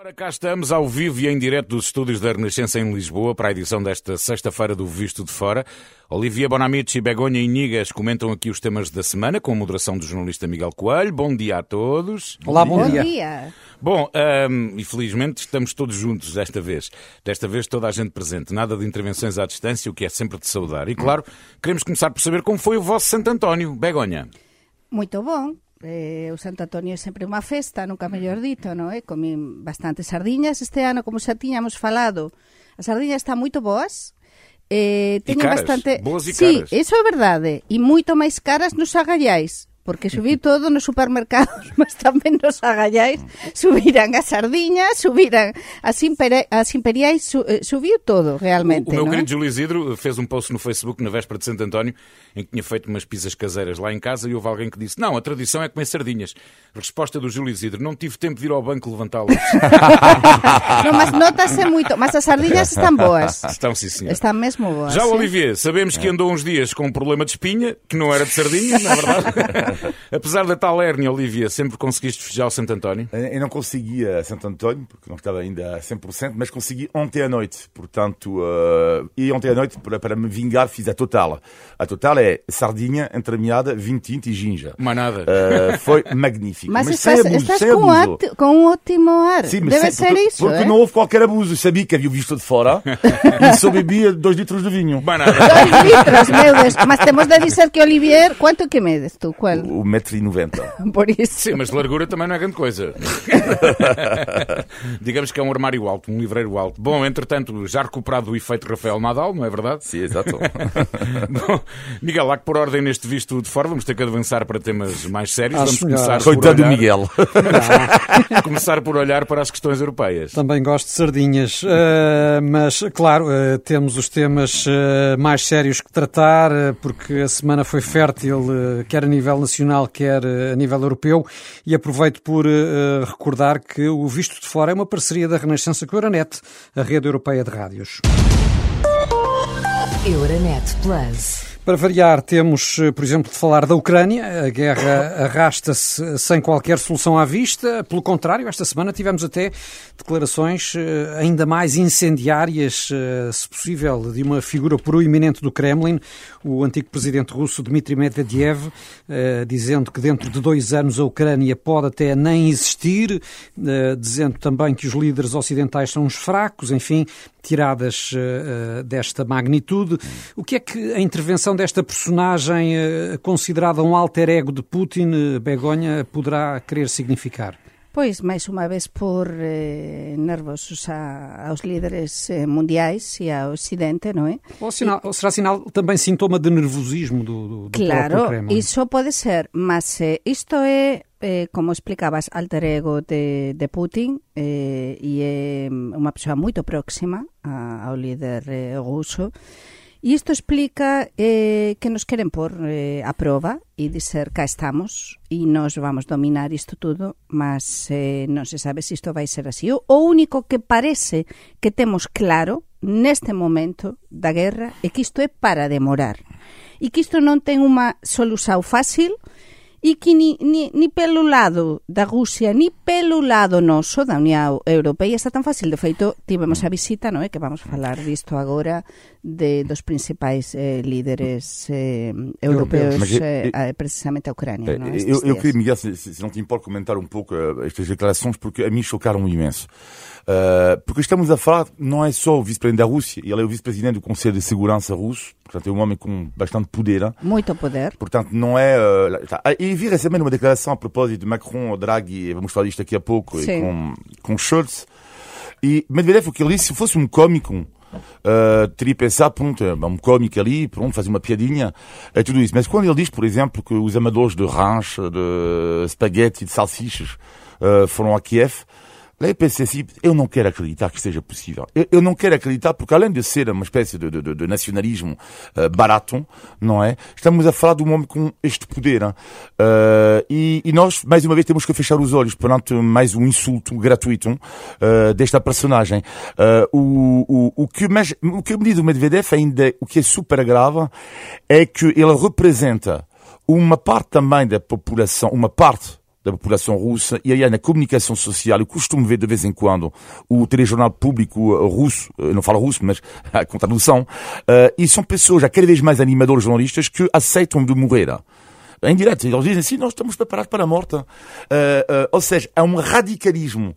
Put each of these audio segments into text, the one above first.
Ora, cá estamos ao vivo e em direto dos estúdios da Renascença em Lisboa para a edição desta sexta-feira do Visto de Fora. Olivia Bonamici, Begonha e Nigas comentam aqui os temas da semana com a moderação do jornalista Miguel Coelho. Bom dia a todos. Olá, bom, Bom dia. dia. Bom, hum, infelizmente estamos todos juntos desta vez. Desta vez toda a gente presente. Nada de intervenções à distância, o que é sempre de saudar. E claro, queremos começar por saber como foi o vosso Santo António. Begonha. Muito bom. eh, o Santo Antonio é sempre unha festa, nunca mellor dito, non é? Eh? Comín bastantes sardiñas este ano, como xa tiñamos falado. As sardiñas están moito boas, eh, teñen caras, bastante... Boas e sí, caras. iso é verdade, e moito máis caras nos agallais. Porque subiu todo nos supermercados, mas tamén nos agallais. Subiran as sardiñas, subiran as, imperi as imperiais, su eh, subiu todo, realmente. O, o meu é? querido Júlio Isidro fez um post no Facebook na véspera de Santo António em que tinha feito umas pizzas caseiras lá em casa e houve alguém que disse: Não, a tradição é comer sardinhas. Resposta do Júlio Isidro: Não tive tempo de ir ao banco levantá-las. Non, mas notase moito. Mas as sardiñas están boas. Estão, sim, senhor. Están mesmo boas. Já o. Olivier, sabemos que andou uns dias com um problema de espinha, que não era de sardinha, na verdade. Apesar da tal hérnia, Olivier, sempre conseguiste festejar o Santo António? Eu não consegui a Santo António, porque não estava ainda a 100%, mas consegui ontem à noite. Portanto, uh, e ontem à noite, para, para me vingar, fiz a total. A total é sardinha, entremeada, vinho tinto e ginja. Mais nada. Uh, foi magnífico. Mas, sem estás, abuso, estás sem com, um abuso. ati- com um ótimo ar. Sim, mas Deve sem- ser porque, isso, porque é? não houve qualquer abuso. Sabia que havia o visto de fora e só bebia dois litros de vinho. Mais nada. Dois litros, meu Deus. Mas temos de dizer que Olivier, quanto que medes tu? Qual? O metro e noventa. Por isso. Sim, mas de largura também não é grande coisa. Digamos que é um armário alto, um livreiro alto. Bom, entretanto, já recuperado o efeito Rafael Nadal, não é verdade? Sim, exato. Bom, Miguel, há que por ordem neste visto de fora, vamos ter que avançar para temas mais sérios. Acho vamos melhor. começar por, Coitado do olhar, Miguel. começar por olhar para as questões europeias. Também gosto de sardinhas, eh, mas claro, eh, temos os temas eh, mais sérios que tratar, porque a semana foi fértil, quer a nível nacional, quer eh, a nível europeu, e aproveito por eh, recordar que o Visto de Fora é uma parceria da Renascença com a Euronet, a rede europeia de rádios. Euronet Plus. Para variar, temos, eh, por exemplo, de falar da Ucrânia. A guerra arrasta-se sem qualquer solução à vista. Pelo contrário, esta semana tivemos até declarações eh, ainda mais incendiárias, eh, se possível, de uma figura proeminente do Kremlin, o antigo presidente russo Dmitry Medvedev, dizendo que dentro de dois anos a Ucrânia pode até nem existir, dizendo também que os líderes ocidentais são uns fracos, enfim, tiradas eh, desta magnitude. O que é que a intervenção desta personagem eh, considerada um alter ego de Putin, Begonha, poderá querer significar? Pois, máis unha vez por eh, nervosos a, aos líderes eh, mundiais e ao Ocidente, non é? Ou, sinal, ou será sinal também sintoma de nervosismo do, do, do Claro, Kremlin? iso pode ser, mas eh, isto é, eh, como explicabas, alter ego de, de Putin eh, e é unha persoa moito próxima a, ao líder eh, ruso. E isto explica eh, que nos queren por eh, a prova e dizer cá estamos e nos vamos dominar isto tudo, mas eh, non se sabe se isto vai ser así. O, o único que parece que temos claro neste momento da guerra é que isto é para demorar e que isto non ten unha solución fácil, e que ni, ni, ni pelo lado da Rusia, ni pelo lado noso da Unión Europea está tan fácil. De feito, tivemos a visita, non é? Que vamos falar disto agora de dos principais eh, líderes eh, Mas eh, eu- eh, precisamente a Ucrânia? Eh, Estes Eu, eu días. queria, Miguel, se, se não te importa comentar um pouco eh, estas declarações, porque a mim chocaram imenso. Eh, porque estamos a falar, não é só o vice-presidente da Rússia, ele é o vice-presidente do Conselho de Segurança russo, portanto é um homem com bastante poder. hein. Muito poder. Portanto, não é. eh. Ah, E vi recentemente uma declaração a propósito de Macron, Draghi, vamos falar disto daqui a pouco, e Sim. com, com Schultz. E Medvedev, o que ele disse, se fosse um cómico, eh, teria pensado, pronto, é um cómico ali, pronto, fazer uma piadinha, é tudo isso. Mas quando ele diz, por exemplo, que os amadores de ranch, de spaghetti, de salsichas, eh, foram a Kiev, Eu pensei assim, eu não quero acreditar que seja possível. Eu, eu não quero acreditar porque além de ser uma espécie de, de- de nacionalismo eh, barato, não é? Estamos a falar de um homem com este poder. Eh, e, e nós, mais uma vez, temos que fechar os olhos perante mais um insulto gratuito eh, desta personagem. O, o, o, que, mais, o que me diz o Medvedev ainda, o que é super grave, é que ele representa uma parte também da população, uma parte da população russa, e aí na comunicação social, eu costumo ver de vez em quando o telejornal público uh, russo, eu não falo russo, mas com tradução, uh, e são pessoas, já cada vez mais animadores jornalistas, que aceitam de morrer em direto. Eles dizem assim, nós estamos preparados para a morte. Uh, uh, ou seja, há um radicalismo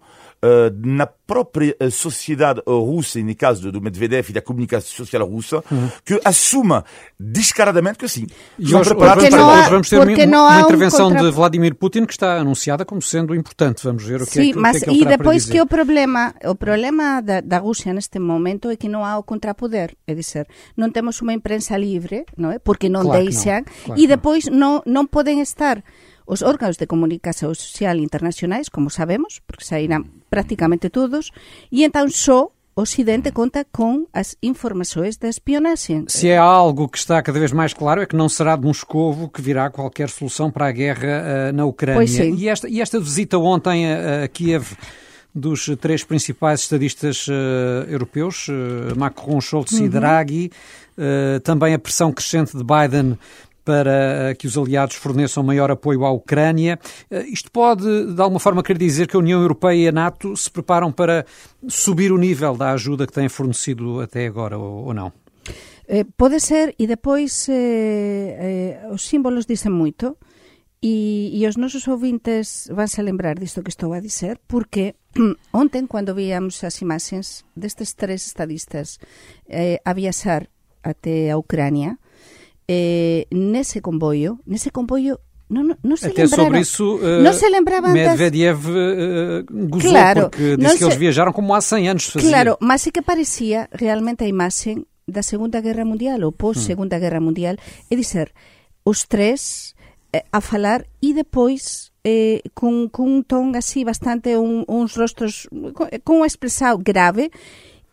na própria sociedade russa, e no caso do Medvedev e da comunicação social russa, uhum. que assuma descaradamente que assim, e hoje, hoje, para... hoje vamos ter uma, uma intervenção um contra... de Vladimir Putin que está anunciada como sendo importante. Vamos ver o que, Sim, é, que, mas o que, é que e depois que o problema, o problema da, da Rússia neste momento é que não há o contrapoder, é dizer, não temos uma imprensa livre, não é? Porque não claro deixam, claro e depois não, não podem estar os órganos de comunicación social internacionais, como sabemos, porque saíran prácticamente todos, e entón só o Ocidente conta com as informações da espionagem. Se é algo que está cada vez mais claro, é que não será de Moscovo que virá qualquer solução para a guerra uh, na Ucrânia. Pois sim. E, esta, e esta visita ontem a, a Kiev dos três principais estadistas uh, europeus, uh, Macron, Scholz uhum. e Draghi, uh, também a pressão crescente de Biden para que os aliados forneçam maior apoio à Ucrânia. Eh, isto pode, de alguma forma, querer dizer que a União Europeia e a NATO se preparam para subir o nível da ajuda que têm fornecido até agora, ou, não? Eh, pode ser, e depois eh, eh, os símbolos dicen moito, e, e os nosos ouvintes vanse lembrar disto que estou a dizer, porque ontem, cando víamos as imaxes destes tres estadistas eh, a viaxar até a Ucrania, eh, nese comboio, nese comboio não, não, não se Até lembraram. sobre isso, uh, não se lembravam Medvedev uh, gozou, claro, porque disse que se... eles viajaram como há 100 anos faziam. Claro, mas é que parecia realmente a imagem da Segunda Guerra Mundial, ou pós-Segunda hum. Guerra Mundial, é dizer, os três eh, a falar e depois eh, com, com um tom assim bastante, un, uns rostros com, com uma expressão grave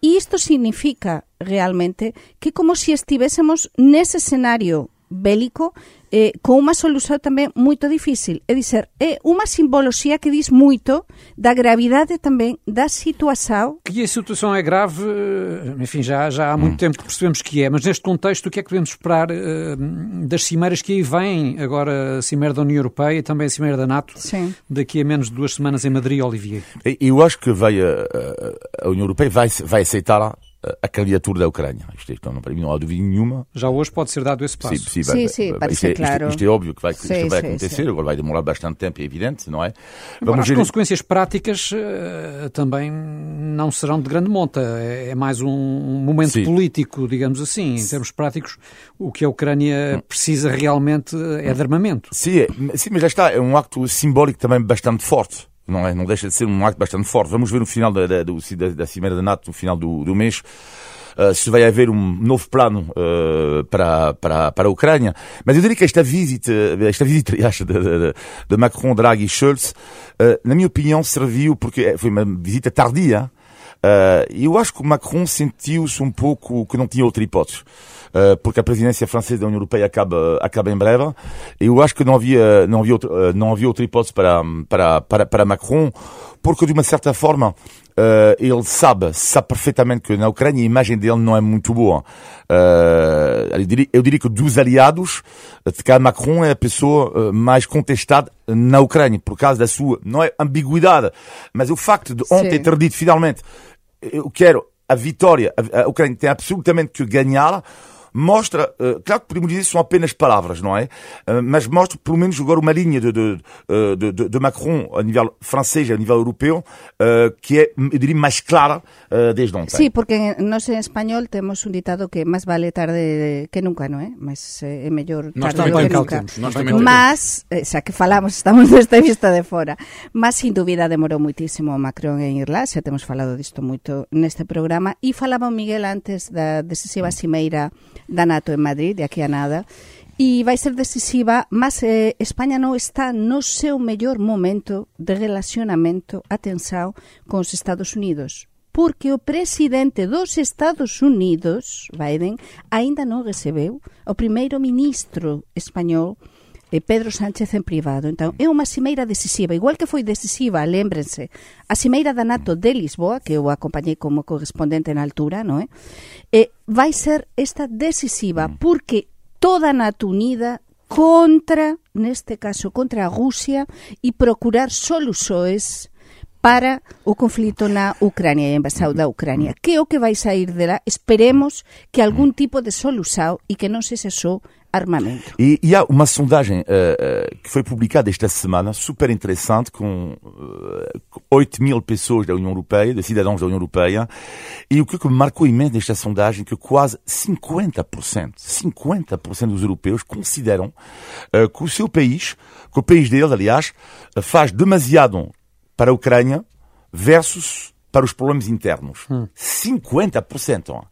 E isto significa realmente que como se estivésemos nese escenario bélico eh, con unha solución tamén moito difícil. É dizer, é unha simboloxía que diz moito da gravidade tamén da situação. Que a situação é grave, eh, enfim, já, já há muito hum. tempo que percebemos que é, mas neste contexto o que é que devemos esperar uh, das cimeiras que aí vêm, agora a cimeira da União Europeia e também a cimeira da NATO, Sim. daqui a menos de duas semanas em Madrid, Olivier? Eu acho que vai, a, a União Europeia vai, vai aceitar a candidatura da Ucrânia. Isto, isto não, para mim não há dúvida nenhuma. Já hoje pode ser dado esse passo. Sim, sim, sim, sim parece isto, claro. Isto, isto, é óbvio que vai, sim, isto vai acontecer, agora vai demorar bastante tempo, é evidente, não é? Vamos as ver... consequências práticas uh, também não serão de grande monta. É, é mais um, um momento sim. político, digamos assim. Em termos práticos, o que a Ucrânia hum. precisa realmente é de armamento. Sim, é, sim, mas já está, é um acto simbólico também bastante forte não é? Não deixa de ser um acto bastante forte. Vamos ver no final da, da, da, da Cimeira da NATO, no final do, do mês, uh, se vai haver um novo plano uh, para, para, para a Ucrânia. Mas eu diria que esta visita, esta visita, aliás, de, de, de Macron, Draghi e Scholz, uh, na minha opinião, serviu porque foi uma visita tardia. Eu acho que o Macron sentiu-se um pouco que não tinha outra hipótese. Uh, porque a presidência francesa da União Europeia acaba, acaba em breve. Eu acho que não havia, não havia, outra, não havia outra hipótese para, para, para, para Macron, porque de uma certa forma Uh, ele sabe, sabe perfeitamente que na Ucrânia a imagem dele não é muito boa. Uh, eu, diria, eu, diria, que dos aliados, de cá Macron é a pessoa mais contestada na Ucrânia, por causa da sua, não é ambiguidade, mas o facto de ontem Sim. ter dito finalmente, eu quero a vitória, a Ucrânia tem absolutamente que ganhar, mostra, uh, claro que podemos dizer que são apenas palavras, não é? Uh, mas mostra pelo menos agora uma linha de, de, eh, de, de, de Macron a nível francês, a nível europeu, uh, que é, eu diria, mais clara desde ontem. Sim, porque nós em espanhol temos um ditado que mais vale tarde que nunca, não é? Mas é melhor tarde que nunca. Mas, xa que falamos, estamos desta vista de fora, mas sin dúvida demorou muitísimo Macron en irla, xa temos falado disto moito neste programa, e falaba Miguel antes da decisiva cimeira da NATO en Madrid, de aquí a nada, e vai ser decisiva, mas eh, España non está no seu mellor momento de relacionamento, atenção, con os Estados Unidos. Porque o presidente dos Estados Unidos, Biden, aínda non recebeu o primeiro ministro español eh, Pedro Sánchez en privado. Entón, é unha cimeira decisiva, igual que foi decisiva, lembrense, a cimeira da NATO de Lisboa, que eu acompañei como correspondente na altura, non é? Eh, vai ser esta decisiva, mm. porque toda a NATO unida contra, neste caso, contra a Rusia e procurar soluções para o conflito na Ucrania e a invasão da Ucrania. Que é o que vai sair de lá? Esperemos que algún mm. tipo de solução e que non se só armamento. E, e há uma sondagem uh, uh, que foi publicada esta semana, super interessante, com uh, 8 mil pessoas da União Europeia, de cidadãos da União Europeia, e o que me marcou imenso nesta sondagem é que quase 50%, 50% dos europeus consideram uh, que o seu país, que o país deles, aliás, faz demasiado para a Ucrânia versus para os problemas internos. Hum. 50%.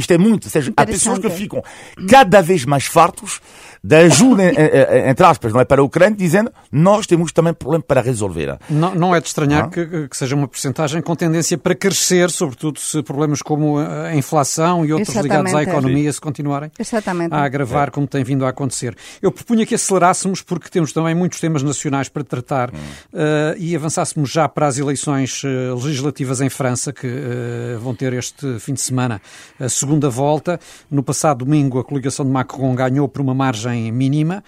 Isto é muito, ou seja, há pessoas que ficam cada vez mais fartos da ajuda, entre aspas, não é, para a Ucrânia, dizendo nós temos também problema para resolver. Não, não é de estranhar ah? que, que, seja uma porcentagem com tendência para crescer, sobretudo se problemas como a inflação e outros Exatamente. ligados à economia se continuarem Exatamente. a agravar, é. como tem vindo a acontecer. Eu propunha que acelerássemos, porque temos também muitos temas nacionais para tratar, hum. uh, e avançássemos já para as eleições legislativas em França, que uh, vão ter este fim de semana a segunda volta. No passado domingo, a coligação de Macron ganhou por uma margem mínima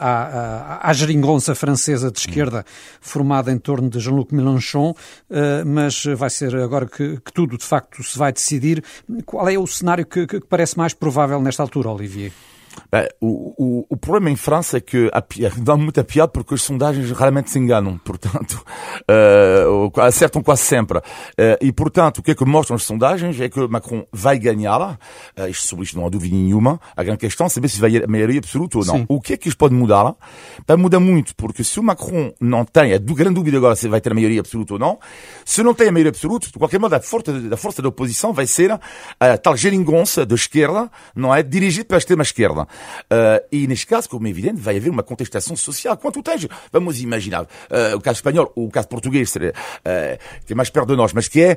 à, à, à geringonça francesa de esquerda formada em torno de Jean-Luc Mélenchon, uh, mas vai ser agora que, que, tudo de facto se vai decidir. Qual é o cenário que, que parece mais provável nesta altura, Olivier? Bem, o, o, o, problema em França é que dá muita piada porque as sondagens raramente se enganam, portanto, uh, acertam quase sempre. Uh, e, portanto, o que é que mostram as sondagens é que Macron vai ganhar, uh, isto, sobre isto não há dúvida nenhuma, a grande questão é saber se vai a maioria absoluta ou não. Sim. O que é que isto pode mudar? Bem, muda muito, porque se o Macron não tem, a grande dúvida agora se vai ter a maioria absoluta ou não, se não tem a maioria absoluta, de qualquer modo, a força, a força da oposição vai ser a tal geringonça de esquerda, não é? Dirigida pela Uh, e neste caso, como é evidente, vai haver uma contestação social. Quanto tens, vamos imaginar, uh, o caso espanhol o caso português, uh, que é mais perto de nós, mas que é,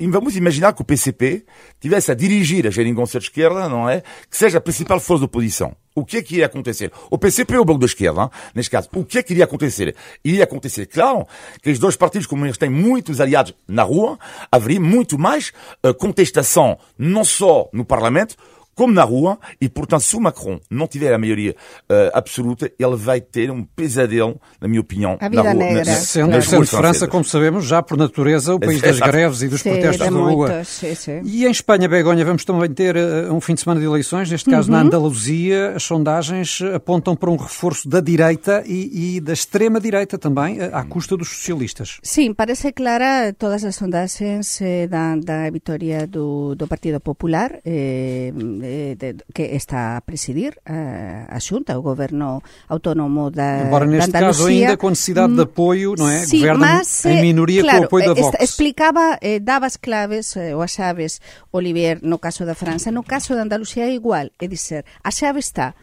vamos imaginar que o PCP tivesse a dirigir a geringonça de esquerda, não é? Que seja a principal força de oposição. O que é que iria acontecer? O PCP ou o Bloco da Esquerda, neste caso, o que é que iria acontecer? Iria acontecer, claro, que os dois partidos, eles têm muitos aliados na rua, haveria muito mais contestação, não só no Parlamento, como na rua, e portanto, se o Macron não tiver a maioria uh, absoluta, ele vai ter um pesadelo, na minha opinião, a vida na rua. Negra. Na, sendo, nas sendo França, como sabemos, já por natureza, o país das greves e dos sim, protestos da rua. Sim, sim. E em Espanha, Begonha, vamos também ter uh, um fim de semana de eleições, neste caso uhum. na Andaluzia, as sondagens apontam para um reforço da direita e, e da extrema-direita também, uh, à custa dos socialistas. Sim, parece clara todas as sondagens eh, da, da vitória do, do Partido Popular, eh, de, que está a presidir a, a Xunta, o governo autónomo da Embora neste da caso ainda com necessidade de apoio, não é? Sí, Governa mas, em minoria claro, com o apoio da Vox. Explicaba, eh, daba as claves eh, ou as chaves, Olivier, no caso da França. No caso da Andalucía é igual, é dizer, a chave está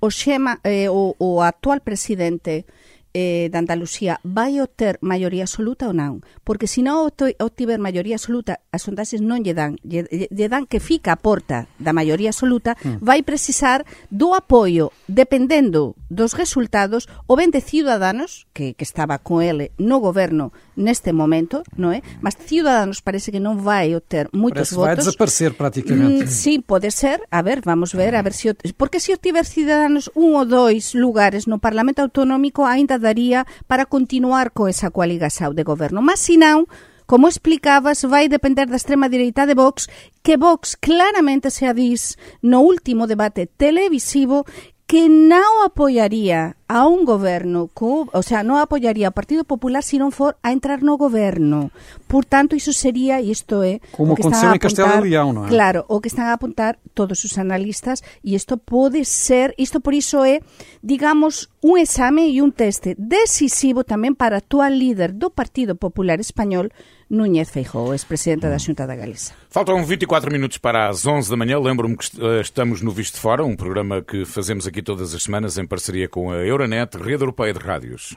o, xema, eh, o, o actual presidente eh, de Andalucía vai obter maioría absoluta ou non? Porque se non obtiver maioría absoluta, as sondaxes non lle dan, lle, lle dan que fica a porta da maioría absoluta, mm. vai precisar do apoio, dependendo dos resultados, o ben de Ciudadanos, que, que estaba con ele no goberno neste momento, non é? Mas Ciudadanos parece que non vai obter moitos parece votos. vai desaparecer praticamente. Mm, sí, pode ser. A ver, vamos ver, a ver se... Si, porque se obtiver Ciudadanos un ou dois lugares no Parlamento Autonómico, aínda daría para continuar co esa coaligação de goberno. Mas, se non, como explicabas, vai depender da extrema direita de Vox, que Vox claramente se avís no último debate televisivo que non apoiaría a un goberno, co, o sea, non apoiaría ao Partido Popular se non for a entrar no goberno. Por tanto, iso sería, e isto é... Como aconteceu en Castelo de León, non é? Claro, o que están a apuntar todos os analistas, e isto pode ser, isto por iso é, digamos, un exame e un teste decisivo tamén para a actual líder do Partido Popular Español, Núñez Feijóo, ex-presidente da Xunta da Galiza. Faltam 24 minutos para as 11 da manhã. Lembro-me que eh, estamos no Visto Fora, um programa que fazemos aqui todas as semanas em parceria com a Euronet, Rede Europeia de Rádios.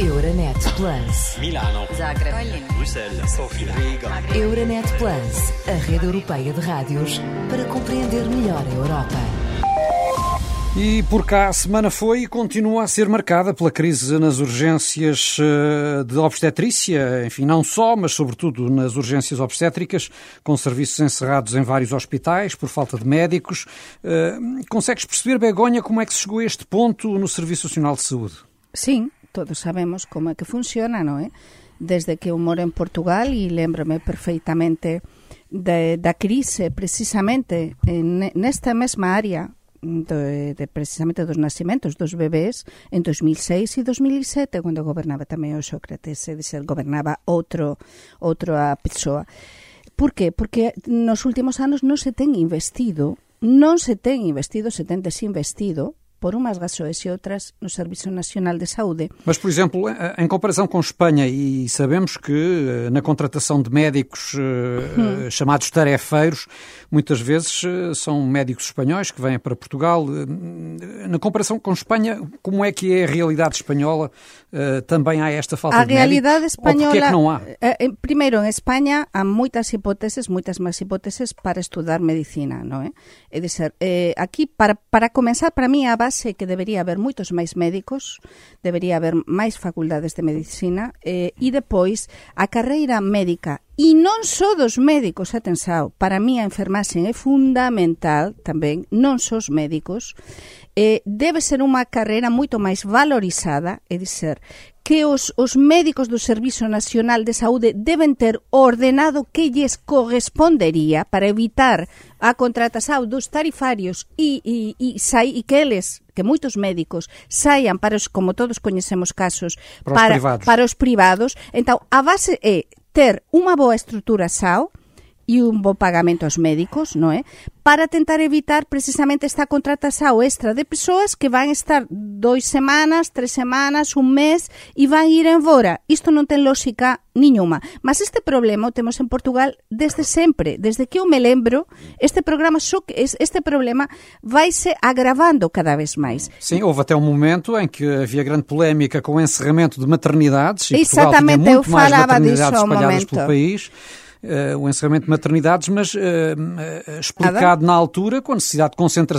Euronet Plus. Milano. Zagreb. Bruxelas. Sofia. Riga. Euronet Plus, a rede europeia de rádios para compreender melhor a Europa. E por cá a semana foi e continua a ser marcada pela crise nas urgências eh, de obstetrícia, enfim, não só, mas sobretudo nas urgências obstétricas, com serviços encerrados em vários hospitais por falta de médicos. Eh, consegues perceber, Begonha, como é que se chegou a este ponto no Serviço Nacional de Saúde? Sim, todos sabemos como é que funciona, não é? Desde que eu moro em Portugal e lembro-me perfeitamente da crise, precisamente nesta mesma área, de, de precisamente dos nascimentos dos bebés en 2006 e 2007 cando gobernaba tamén o Sócrates, é dizer, gobernaba outro outra persoa. Por qué? Porque nos últimos anos non se ten investido non se ten investido, se ten desinvestido por umas razões e outras no Serviço Nacional de Saúde. Mas, por exemplo, em comparação com Espanha, e sabemos que eh, na contratação de médicos hum. chamados tarefeiros, muitas vezes são médicos espanhóis que vêm para Portugal. Na comparação com Espanha, como é que é a realidade espanhola? Eh, também há esta falta a de realidade mérito, española, é que não há? Eh, eh, Primeiro, en España há moitas hipóteses, moitas máis hipóteses para estudar medicina, non é? É de ser, eh, aquí, para, para comenzar, para mí a base que debería haber moitos máis médicos, debería haber máis facultades de medicina, eh, e depois a carreira médica E non só dos médicos, atensao, para mí a enfermaxe é fundamental tamén, non só os médicos, eh, debe ser unha carreira moito máis valorizada, é dizer, que os, os médicos do Servizo Nacional de Saúde deben ter ordenado que lles correspondería para evitar a contratación dos tarifarios e, e, e, sai, e que eles que moitos médicos saian para os, como todos coñecemos casos, para, para os, para, privados. para os privados. Entón, a base é ter unha boa estrutura SAO e un bo pagamento aos médicos, non é? Para tentar evitar precisamente esta contratación extra de persoas que van estar dois semanas, tres semanas, un mes e van ir embora. Isto non ten lógica niñuma. Mas este problema o temos en Portugal desde sempre, desde que eu me lembro, este programa só este problema vaise agravando cada vez máis. Sim, houve até um momento em que havia grande polémica com o encerramento de maternidades e Exatamente, Portugal tinha muito eu mais falava maternidades disso espalhadas momento. pelo país uh, o encerramento de maternidades, mas uh, explicado na altura com a necessidade de concentra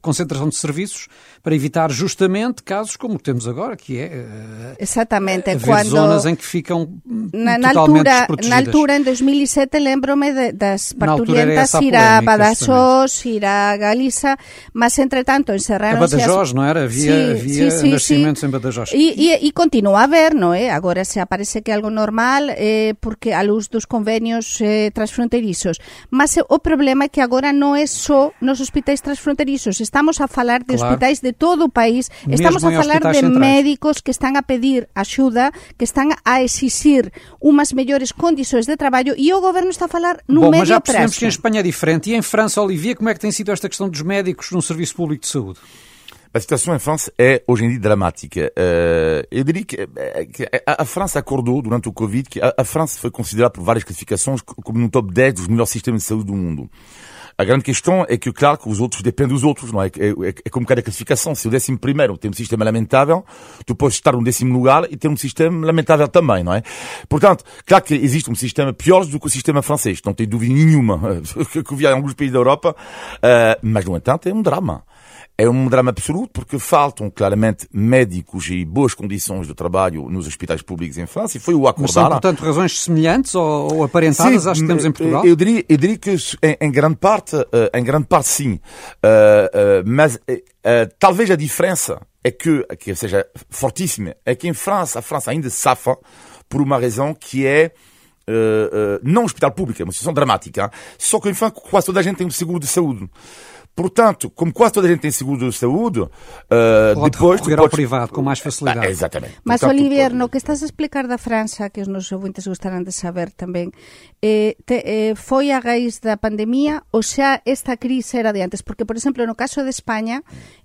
concentração de serviços para evitar justamente casos como temos agora, que é Exatamente, haver quando zonas em que ficam na, na totalmente altura, na altura, em 2007, lembro-me das parturientas ir a Badajoz, ir a Galiza, mas entretanto encerraram-se... A Badajoz, as... não era? Havia, sí, havia sí, sí, nascimentos em Badajoz. E, e, e continua a haver, não é? Agora se aparece que é algo normal, eh, porque a luz dos convenios eh, transfronterizos. Mas o problema é que agora non é só nos hospitais transfronterizos. Estamos a falar de claro. hospitais de todo o país. Mesmo Estamos a falar de centrais. médicos que están a pedir axuda, que están a exixir umas mellores condições de traballo e o governo está a falar no Bom, médio mas já percebemos prazo. que em Espanha é diferente. E em França, Olivia, como é que tem sido esta questão dos médicos no Serviço Público de Saúde? A situação em França é hoje em dia dramática. Eu diria que, a, França acordou durante o Covid que a, França foi considerada por várias classificações como no top 10 dos melhores sistemas de saúde do mundo. A grande questão é que, claro, que os outros dependem dos outros, não é? É, é, é como cada classificação. Se o décimo primeiro tem um sistema lamentável, tu podes estar no décimo lugar e ter um sistema lamentável também, não é? Portanto, claro que existe um sistema pior do que o sistema francês, não tem dúvida nenhuma, que havia em alguns países da Europa, uh, mas, no entanto, é um drama. É um drama absoluto porque faltam claramente médicos e boas condições de trabalho nos hospitais públicos em França e foi o acordar. Mas são, portanto, razões semelhantes ou, ou aparentadas sim, às que temos em Portugal? Eu diria, eu diria que em, em grande parte, uh, em grande parte sim. Uh, uh, mas talvez a diferença é que, que seja fortíssima, é que em França, a França ainda safa por uma razão que é Uh, uh, não hospital público, é uma situação dramática. Só que, enfim, quase toda a gente tem um seguro de saúde. Portanto, como quase toda a gente tem seguro de saúde, uh, Pode depois tu ao privado com mais facilidade. Ah, exatamente. Mas, Portanto, Olivier, no que estás a explicar da França, que os nosos ouvintes gostarán de saber tamén, eh, te, eh, foi a raíz da pandemia ou xa esta crise era de antes? Porque, por exemplo, no caso de España,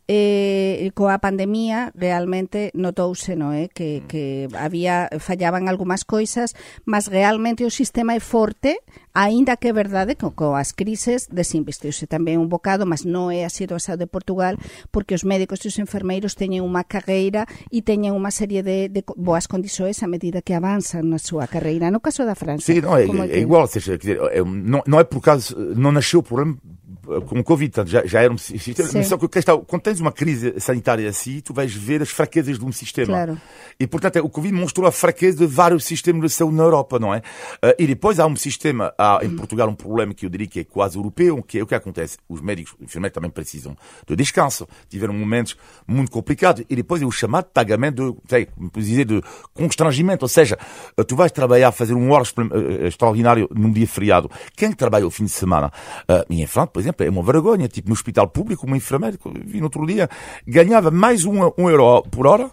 eh, coa pandemia realmente notouse no, eh, que, que había fallaban algunhas coisas, mas realmente o sistema é forte, aínda que é verdade que coas crises desinvestiuse tamén un bocado, mas non é a situación de Portugal, porque os médicos e os enfermeiros teñen unha carreira e teñen unha serie de, de boas condições a medida que avanzan na súa carreira. No caso da França, Sim, não, é, como é igual, seja, dizer, é, não, não é por causa, não nasceu o problema com o Covid, já, já era um sistema. Sim. Só que questão, quando tens uma crise sanitária assim, tu vais ver as fraquezas de um sistema. Claro. E, portanto, o Covid mostrou a fraqueza de vários sistemas de saúde na Europa, não é? Eh, E depois há um sistema, há em Portugal um problema que eu diria que é quase europeu, que é o que acontece. Os médicos, os enfermeiros também precisam de descanso. Tiveram momentos muito complicados. E depois é o chamado pagamento de, sei, dizer, de constrangimento. Ou seja, eh, tu vais trabalhar, fazer um hora eh, extraordinário num dia feriado. Quem trabalha o fim de semana? eh, em França, por exemplo, é uma vergonha. Tipo, no hospital público, uma enfermeira, vi no outro dia, ganhava mais um, um euro por hora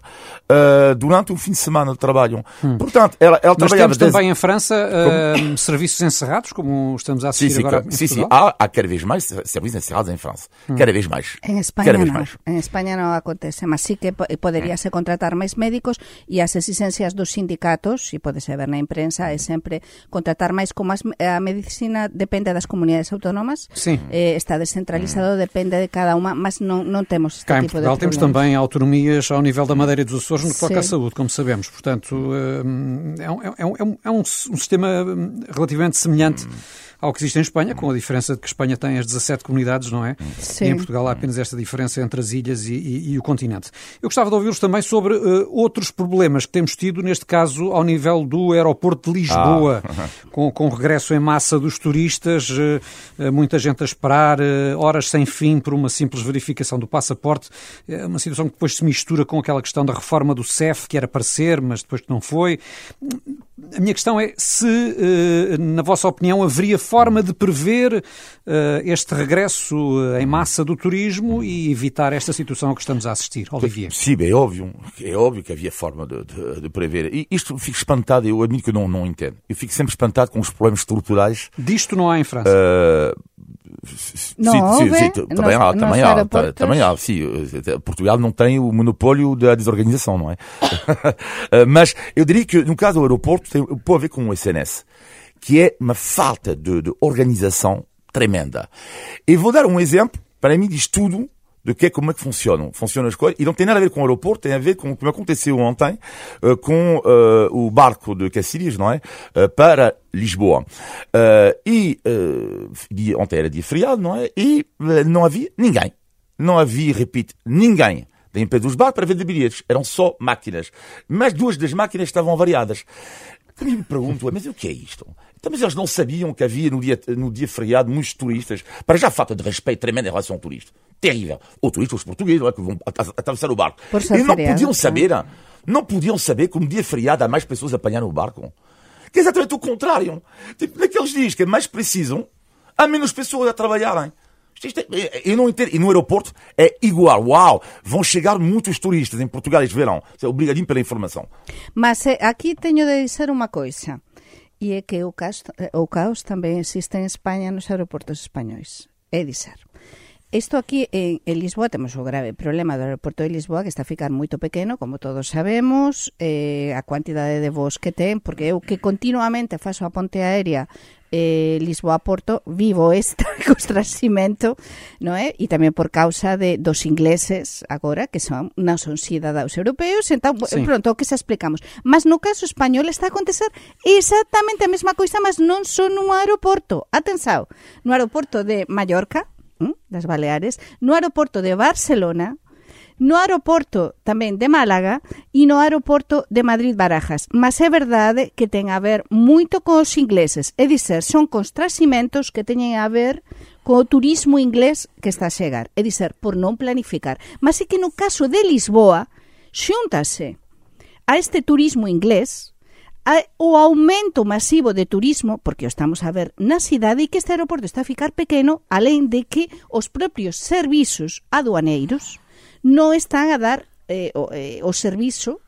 eh, durante um fim de semana de trabalho. Portanto, ela, ela Hum. Nós trabalhava... temos 10 também em França eh, serviços encerrados, como estamos a Sim, assistir sim, agora claro. em sim, sim. Há, há cada vez mais serviços encerrados em França. Cada vez mais. En España cada vez mais. en España non acontece, mas sí que po- poderíase contratar máis médicos e as exigencias dos sindicatos, e podese ver na imprensa, é sempre contratar máis como as, a medicina depende das comunidades autónomas, Sim. eh, está descentralizado, depende de cada unha, mas non, non temos este Cá em tipo Portugal de temos também autonomias ao nível da Madeira e dos Açores no que toca à saúde, como sabemos. Portanto, hum, é um, é um- é um- é um s- um sistema hum, relativamente semelhante ao que existe em Espanha, com a diferença de que Espanha tem as 17 comunidades, não é? Sim. E em Portugal há apenas esta diferença entre as ilhas e, e- e o continente. Eu gostava de ouvir-vos também sobre eh, outros problemas que temos tido, neste caso, ao nível do aeroporto de Lisboa, com, com o regresso em massa dos turistas, eh, muita gente a esperar, eh, horas sem fim por uma simples verificação do passaporte, É uma situação que depois se mistura com aquela questão da reforma do CEF, que era para ser, mas depois que não foi. A minha questão é se, eh, na vossa opinião, haveria forma de prever eh, este regresso eh, em massa do turismo e evitar esta situação a que estamos a assistir. Olivier. Sim, é óbvio, é óbvio que havia forma de, de, de prever. E isto fico espantado, eu admito que eu não, não entendo. Eu fico sempre espantado com os problemas estruturais. Disto não há em França. Eh, Não sim, houve sim, sim, t- nos- também há, nos também há, aeroportos? também há, sim. Portugal não tem o monopólio da desorganização, não é? Eh, Mas eu diria que no caso do aeroporto tem pode a ver com o SNS, que é uma falta de, de organização tremenda. E vou dar um exemplo, para mim diz tudo do que é como é que funcionam, funcionam as coisas, e não tem nada a ver com o aeroporto, tem a ver com o que aconteceu ontem eh, com eh, o barco de Cacilhas, não é? Eh, para Lisboa. E dia- ontem era dia feriado, não é? E não havia ninguém. Não havia, repito, ninguém da empresa dos barcos para vender bilhetes. Eram só máquinas. Mas duas das máquinas estavam variadas. Eu me pergunto, mas o que é isto? Então, mas eles não sabiam que havia no dia, no dia feriado muitos turistas. Para já, falta de respeito tremendo em relação ao turista. Terrível. Ou turistas, os portugueses, não é? Que vão at- atravessar o barco. E não feriado, podiam saber, ah, não podiam saber que no dia feriado há mais pessoas a apanhar no barco. Que é exatamente o contrário. Tipo, naqueles dias que mais precisam, há menos pessoas a trabalharem. É- eu não entendo. E no aeroporto é igual. Uau! Vão chegar muitos turistas em Portugal este verão. Obrigadinho pela informação. Mas eh, aquí teño de dizer unha coisa e é que o caos, eh, o caos tamén existe en España nos aeroportos españois. É dizer, Isto aquí en, en Lisboa temos o grave problema do aeroporto de Lisboa que está a ficar moito pequeno, como todos sabemos, eh, a cuantidade de voos que ten, porque eu que continuamente faço a ponte aérea eh, Lisboa-Porto, vivo este constrascimento, non é? E tamén por causa de dos ingleses agora, que son non son cidadãos europeos, entón, sí. pronto, o que se explicamos. Mas no caso español está a acontecer exactamente a mesma coisa, mas non son no aeroporto. Atensao, no aeroporto de Mallorca, das Baleares, no aeroporto de Barcelona, no aeroporto tamén de Málaga e no aeroporto de Madrid Barajas. Mas é verdade que ten a ver moito cos ingleses, é dizer, son constraximentos que teñen a ver co turismo inglés que está a chegar, é dizer, por non planificar. Mas é que no caso de Lisboa, xúntase a este turismo inglés, o aumento masivo de turismo, porque o estamos a ver na cidade, e que este aeroporto está a ficar pequeno, além de que os propios servizos aduaneiros non están a dar eh, o, eh, o servizo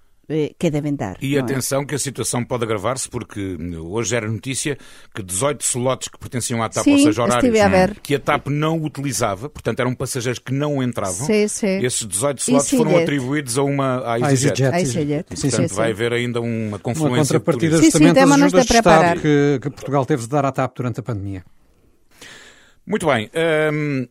que deben dar. E é? atenção que a situação pode agravar-se porque hoje era notícia que 18 slots que pertenciam à TAP, Sim, ou seja, horários a ver. que a TAP não utilizava, portanto eram passageiros que não entravam, Sim, sim. esses 18 slots foram atribuídos a uma à EasyJet. EasyJet. A EasyJet. E, Sim, portanto, sim, vai sim. haver ainda uma Uma confluência de contrapartida. Sim, sim, das ajudas de Estado preparar. que, que Portugal teve de dar à TAP durante a pandemia. Muito bem. hum,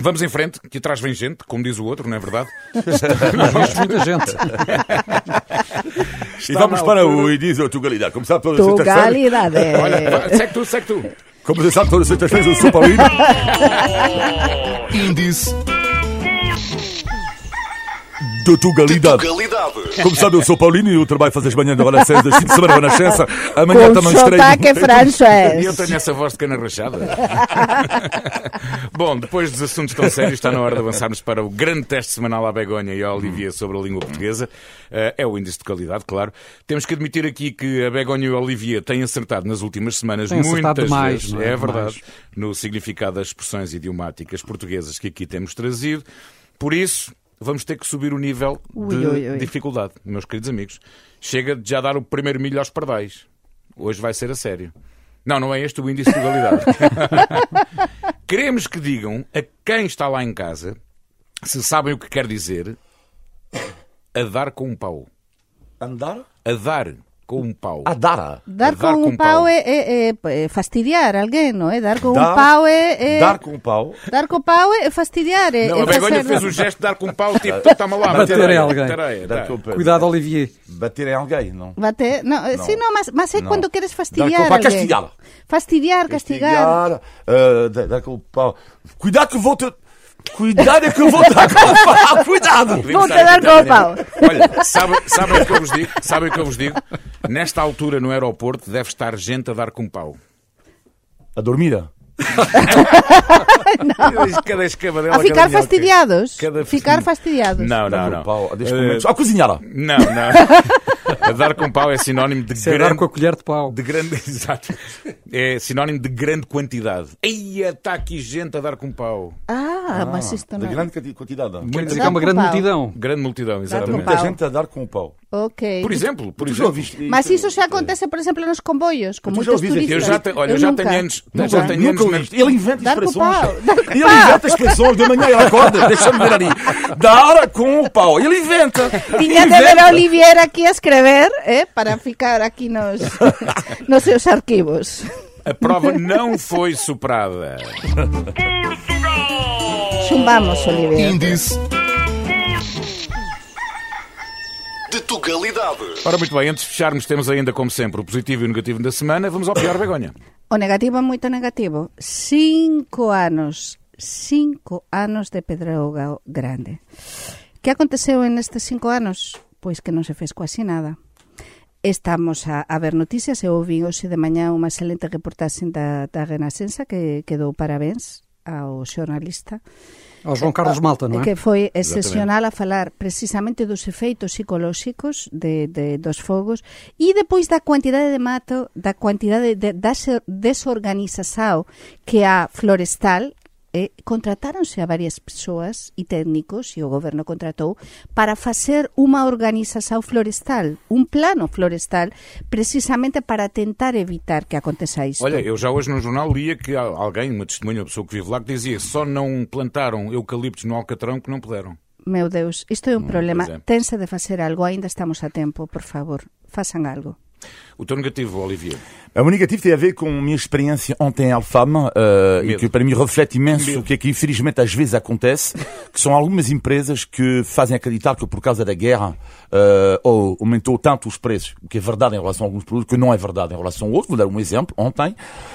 vamos em frente, que atrás vem gente, como diz o outro, não é verdade? Mas muita gente. e vamos para o a Tugalidade. Como sabe, todas as sextas-feiras. Tugalidade. Olha, vai, segue tu, segue tu. Como você sabe, todas as sextas-feiras eu sou Paulino. Índice De Tugalidade. Tugalidade. Como sabe, eu sou Paulino e eu trabalho fazer as manhãs da hora 6 das 5 de semana Renascença. Amanhã Com também estreio. sotaque E eu francês. tenho essa voz de cana rachada. Bom, depois dos assuntos tão sérios, está na hora de avançarmos para o grande teste semanal à Begonha e à Olivia sobre a língua portuguesa. Eh, É o índice de qualidade, claro. Temos que admitir aqui que a Begonha e a Olivia têm acertado nas últimas semanas acertado muitas demais, vezes. não é? É verdade. Demais. No significado das expressões idiomáticas portuguesas que aqui temos trazido. Por isso, vamos ter que subir o nível Ui, de ui, ui. dificuldade, meus queridos amigos. Chega de já dar o primeiro milho aos pardais. Hoje vai ser a sério. Não, não é este o índice de legalidade. Queremos que digam a quem está lá em casa se sabem o que quer dizer a dar com um pau. Andar? A dar com um pau. A dar. Dar Dar con com un pau pau. é, é, é, fastidiar alguén, non é? Dar con un Dar- pau é, é... Dar com o pau. Dar con pau é fastidiar, é, Não, é a Begonha facer- fez o gesto de dar com um pau, tipo, está-me lá, Bater bater em alguém. Dar tá. com. Cuidado, Olivier. Bater em alguém, não? Bater, eh, sí, no, mas, mas é No. quando queres Dar fastidiar com pau. alguén. Castigar. Fastidiar, castigar. Castigar. eh, dar- dar com o pau. Cuidado que vou te... Cuidado é que eu vou dar com o pau. Cuidado. Vou-te dar com o pau. Olha, sabem sabe o que eu vos digo? Sabem o que eu vos digo? Nesta altura no aeroporto deve estar gente a dar com um pau. A dormida. Cada A ficar cada fastidiados. Cada- Ficar fastidiados. Não, não, com não. o Eh, comer. A cozinhar. Não, não. A dar com pau é sinónimo de Isso é dar grande... com a colher de pau. De grande... Exato. É sinónimo de grande quantidade. Eia, está aqui gente a dar com pau. Ah, mas isto De não... grande quanti- quantidade. Quer dizer que é uma grande pau. multidão. Grande multidão, exatamente. Muita gente a dar com o pau. Ok. Por exemplo, por Tu exemplo. ouviste Mas isso já acontece, por exemplo, nos comboios, com Tu muitos turistas. Eu já, te, olha, eu já nunca. tenho anos. Nunca, já tenho nunca anos. Ele inventa expressões. Ele inventa expressões. De manhã ele acorda. Deixa-me ver ali. Dar com o pau. Ele inventa. Tiña que ver a Olivier aquí a escrever, eh, para ficar aquí nos, nos seus arquivos. A prova não foi superada. Chumbamos, Olivier. Índice de Tugalidade. Ora, muito bem, antes de fecharmos, temos ainda, como sempre, o positivo e o negativo da semana. Vamos ao pior, Begonha. O negativo é moito negativo. Cinco anos, cinco anos de Pedroga Grande. Que aconteceu en estes cinco anos? Pois que non se fez quasi nada. Estamos a, a ver noticias e ouvi hoxe de mañá unha excelente reportaxe da, da Renascença que, que dou parabéns ao xornalista. Ao João Carlos Malta, non é? Que foi excepcional a falar precisamente dos efeitos psicolóxicos de, de, dos fogos e depois da quantidade de mato, da quantidade de, da desorganización que a florestal eh, contrataronse a varias persoas e técnicos e o goberno contratou para facer unha organización florestal, un plano florestal precisamente para tentar evitar que aconteça isto. Olha, eu já hoje no jornal lia que alguém, uma testemunha, uma pessoa que vive lá, que dizia só não plantaram eucaliptos no Alcatrão que não puderam. Meu Deus, isto é un problema. pois é. Tense de facer algo, aínda estamos a tempo, por favor, façan algo. O teu negativo, Olivier. O negativo tem a ver com a minha experiência ontem em Alfama uh, e que para mim reflete imenso Medo. o que é que infelizmente às vezes acontece, que são algumas empresas que fazem acreditar que por causa da guerra uh, ou aumentou tanto os preços, o que é verdade em relação a alguns produtos, que não é verdade em relação a outros. Vou dar um exemplo. Ontem,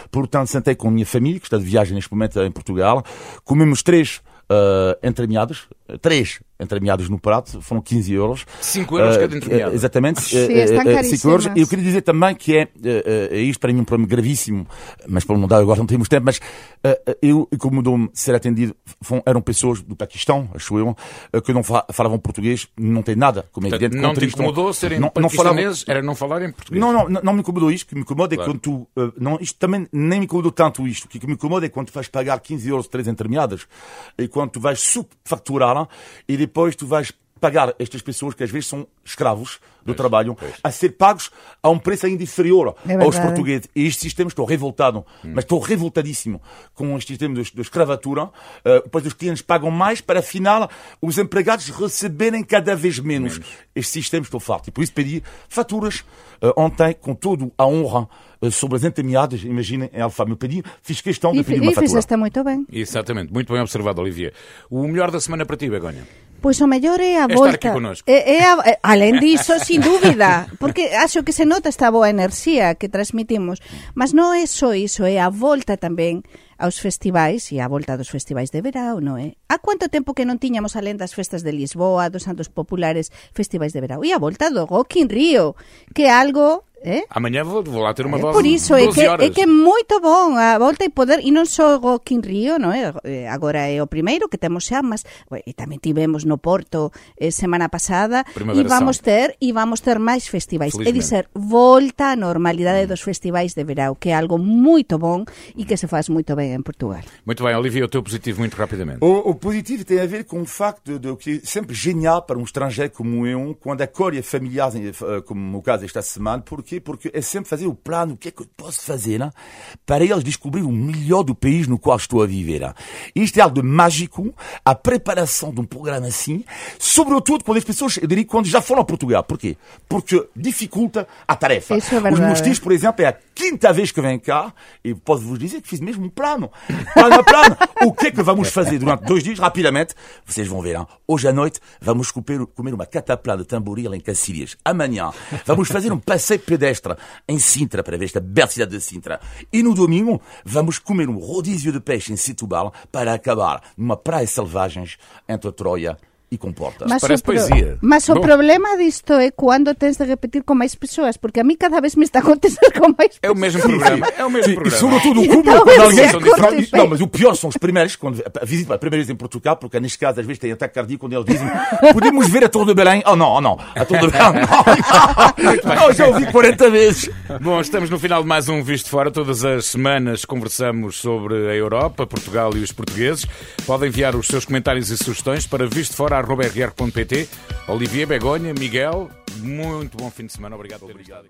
portanto, sentei com a minha família, que está de viagem neste momento em Portugal, comemos três uh, entremeadas, três entremeadas no prato, foram 15 euros. 5 euros Uh, cada entremeada. eh, Exatamente. Sim, eh, estão eh, eh, cinco euros. caríssimas. Eu queria dizer também que é, eh, eh, isto para mim é um problema gravíssimo, mas para não dar agora não temos tempo, mas eh, eh, eu incomodou-me ser atendido, foram- eram pessoas do Paquistão, acho eu, eh, que não fa- falavam português, não tem nada, como é evidente. não te incomodou serem não, não falavam- paquistaneses, era não falarem português. não, não, não, me incomodou isto. O que me incomoda Claro. é quando tu. eh, não, isto também nem me incomodou tanto isto. O que me incomoda é quando tu vais pagar 15 euros três entremeadas e quando tu vais subfaturar e depois tu vais pagar estas pessoas que às vezes são escravos do trabalho a ser pagos a um preço ainda inferior É aos portugueses. E este sistema estou revoltado, mas estou revoltadíssimo com este sistema de, de escravatura. Depois os clientes pagam mais para afinal os empregados receberem cada vez menos. Este sistema estou farto. E por isso pedi faturas eh, ontem com toda a honra eh, sobre as entremeadas. Imaginem, em Alfama. Eu pedi, fiz questão de E, pedir e uma fatura. fizeste muito bem. Exatamente, muito bem observado, Olivier. O melhor da semana para ti, Begonha. Pois o mellor é a Estar volta. É, é a, é, alén diso, sin dúbida, porque acho que se nota esta boa enerxía que transmitimos, mas non é só iso, é a volta tamén aos festivais e a volta dos festivais de verão, non é? A quanto tempo que non tiñamos alén das festas de Lisboa, dos Santos Populares, festivais de verão? E a volta do Rock in Rio, que é algo Eh? Amanhã vou, vou lá ter uma É dose por de é 12 que, horas. é que é moito bon a volta e poder, e non só o in Rio, non é? Eh, Agora é o primeiro que temos xa, mas e tamén tivemos no Porto eh, semana pasada e vamos ter e vamos ter máis festivais. É Felizmente. dizer, volta á normalidade dos festivais de verão, que é algo moito bon e que se faz moito ben en Portugal. Muito bem, Olivia, o teu positivo muito rapidamente. O, o positivo tem a ver com o facto de que é sempre genial para um estrangeiro como eu, quando acolhe familiares, eh, como o caso esta semana. Porquê? Porque é sempre fazer o plano, o que é que eu posso fazer né? para eles descobrir o melhor do país no qual estou a viver. né? Isto é algo de mágico, a preparação de um programa assim, sobretudo quando as pessoas, eu diria, quando já foram a Portugal. Porquê? Porque dificulta a tarefa. Isso é Os verdade. meus tios, por exemplo, é a quinta vez que vêm cá e posso vos dizer que fiz mesmo um plano. Plano a plano. O que é que vamos fazer durante dois dias? Rapidamente, vocês vão ver. hein? Hoje à noite vamos comer, uma cataplã de tamboril em Cacilhas. Amanhã vamos fazer um passeio pedestre em Sintra para ver esta bela cidade de Sintra. E no domingo vamos comer um rodízio de peixe em Setúbal para acabar numa praia selvagens entre Troia e Comporta. parece o pro- poesia. mas o Bom. problema disto é quando tens de repetir con máis persoas, porque a mí cada vez me está a acontecer con máis É o mesmo programa. É o mesmo Sim, e programa. sobretudo o Então, cúmulo quando alguém. e não, bem. mas o pior são os primeiros, quando a visita pela primeira vez em Portugal, porque neste caso às vezes tem ataque cardíaco quando eles dizem podemos ver a Torre de Belém. Oh não, oh não, a Torre de Belém, não, não. não já ouvi 40 vezes. Bom, estamos no final de mais um Visto Fora. Todas as semanas conversamos sobre a Europa, Portugal e os portugueses. Podem enviar os seus comentários e sugestões para vistofora.rr.pt. Olivier, Begonha, Miguel, muito bom fim de semana. Obrigado estado.